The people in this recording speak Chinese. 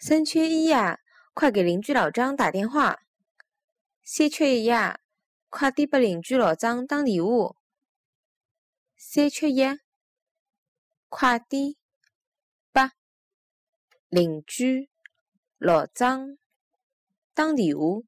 三缺一呀，快给邻居老张打电话，三缺一呀，快点给邻居老张打电话。三缺一，快点给邻居老张打电话。